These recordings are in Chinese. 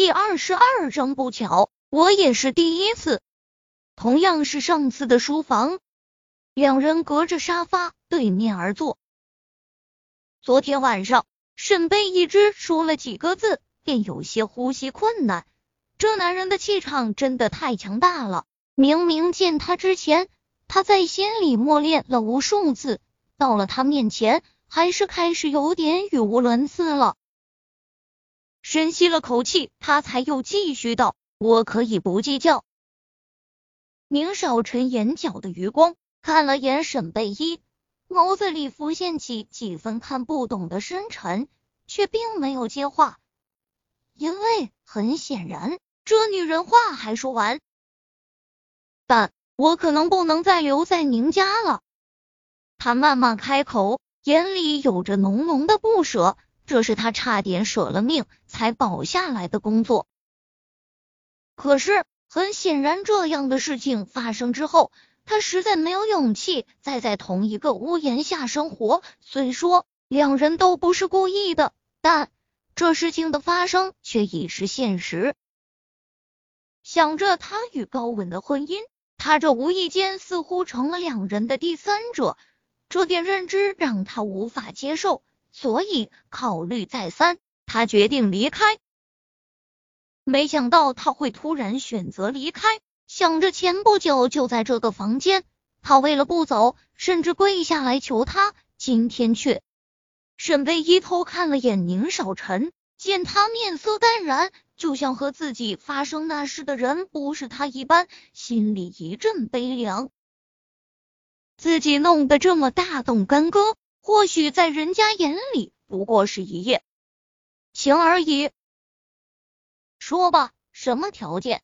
第二十二章不巧，我也是第一次。同样是上次的书房，两人隔着沙发对面而坐。昨天晚上，沈贝一直说了几个字，便有些呼吸困难。这男人的气场真的太强大了。明明见他之前，他在心里默念了无数次，到了他面前，还是开始有点语无伦次了。深吸了口气，他才又继续道：“我可以不计较。”宁少臣眼角的余光看了眼沈贝依，眸子里浮现起几分看不懂的深沉，却并没有接话，因为很显然。这女人话还说完，但我可能不能再留在宁家了。他慢慢开口，眼里有着浓浓的不舍。这是他差点舍了命才保下来的工作。可是很显然，这样的事情发生之后，他实在没有勇气再在同一个屋檐下生活。虽说两人都不是故意的，但这事情的发生却已是现实。想着他与高稳的婚姻，他这无意间似乎成了两人的第三者，这点认知让他无法接受，所以考虑再三，他决定离开。没想到他会突然选择离开，想着前不久就在这个房间，他为了不走，甚至跪下来求他，今天却……沈贝依偷看了眼宁少臣，见他面色淡然。就像和自己发生那事的人不是他一般，心里一阵悲凉。自己弄得这么大动干戈，或许在人家眼里不过是一夜情而已。说吧，什么条件？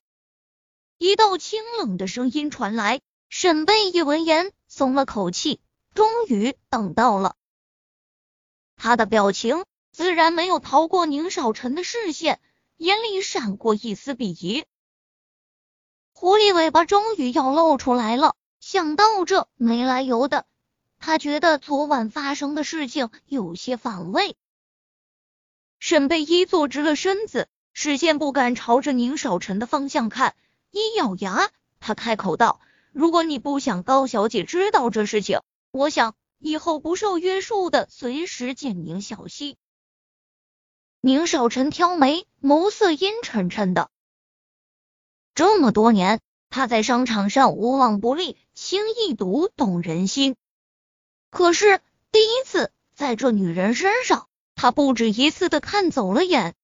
一道清冷的声音传来。沈贝一闻言，松了口气，终于等到了。他的表情自然没有逃过宁少臣的视线。眼里闪过一丝鄙夷，狐狸尾巴终于要露出来了。想到这没来由的，他觉得昨晚发生的事情有些反胃。沈贝依坐直了身子，视线不敢朝着宁少臣的方向看，一咬牙，他开口道：“如果你不想高小姐知道这事情，我想以后不受约束的随时见宁小溪。”宁少臣挑眉，眸色阴沉沉的。这么多年，他在商场上无往不利，轻易读懂人心。可是第一次在这女人身上，他不止一次的看走了眼。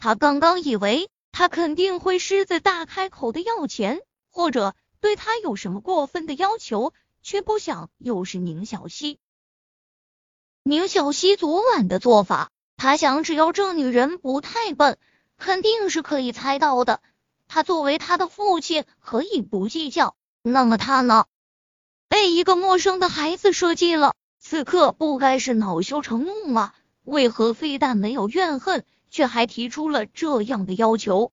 他刚刚以为他肯定会狮子大开口的要钱，或者对他有什么过分的要求，却不想又是宁小溪。宁小溪昨晚的做法。他想，只要这女人不太笨，肯定是可以猜到的。他作为他的父亲，可以不计较。那么他呢？被一个陌生的孩子设计了，此刻不该是恼羞成怒吗？为何非但没有怨恨，却还提出了这样的要求？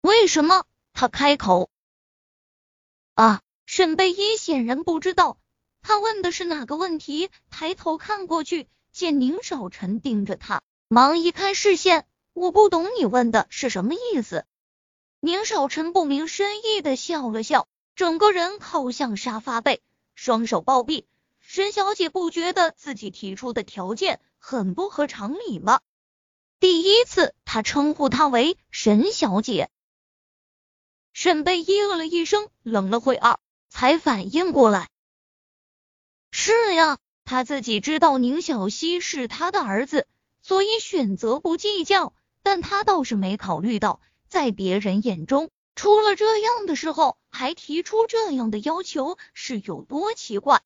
为什么？他开口。啊！沈贝依显然不知道他问的是哪个问题，抬头看过去。见宁少臣盯着他，忙移开视线。我不懂你问的是什么意思。宁少臣不明深意的笑了笑，整个人靠向沙发背，双手抱臂。沈小姐不觉得自己提出的条件很不合常理吗？第一次他称呼她为沈小姐。沈贝依了一声，冷了会儿，才反应过来。是呀。他自己知道宁小溪是他的儿子，所以选择不计较。但他倒是没考虑到，在别人眼中，出了这样的时候还提出这样的要求是有多奇怪。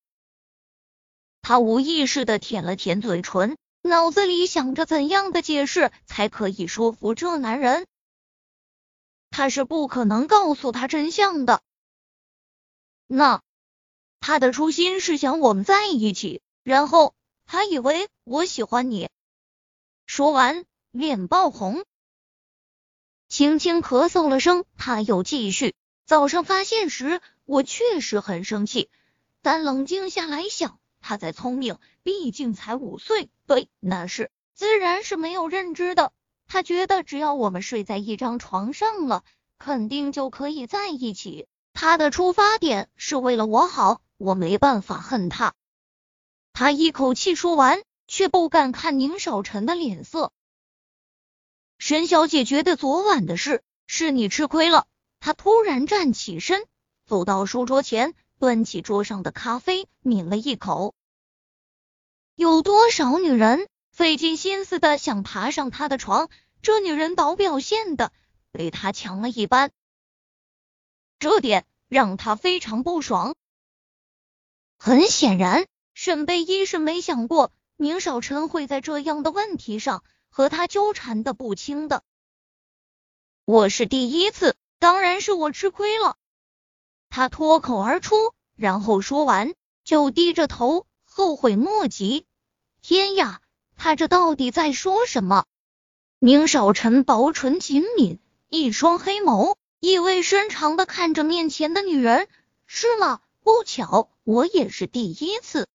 他无意识的舔了舔嘴唇，脑子里想着怎样的解释才可以说服这男人。他是不可能告诉他真相的。那他的初心是想我们在一起。然后他以为我喜欢你，说完脸爆红，轻轻咳嗽了声，他又继续。早上发现时，我确实很生气，但冷静下来想，他再聪明，毕竟才五岁，对那是自然是没有认知的。他觉得只要我们睡在一张床上了，肯定就可以在一起。他的出发点是为了我好，我没办法恨他。他一口气说完，却不敢看宁少臣的脸色。沈小姐觉得昨晚的事是你吃亏了。他突然站起身，走到书桌前，端起桌上的咖啡，抿了一口。有多少女人费尽心思的想爬上他的床，这女人倒表现的比他强了一般，这点让他非常不爽。很显然。沈贝依是没想过宁少臣会在这样的问题上和他纠缠的不清的。我是第一次，当然是我吃亏了。他脱口而出，然后说完就低着头，后悔莫及。天呀，他这到底在说什么？宁少臣薄唇紧抿，一双黑眸意味深长的看着面前的女人。是吗？不巧，我也是第一次。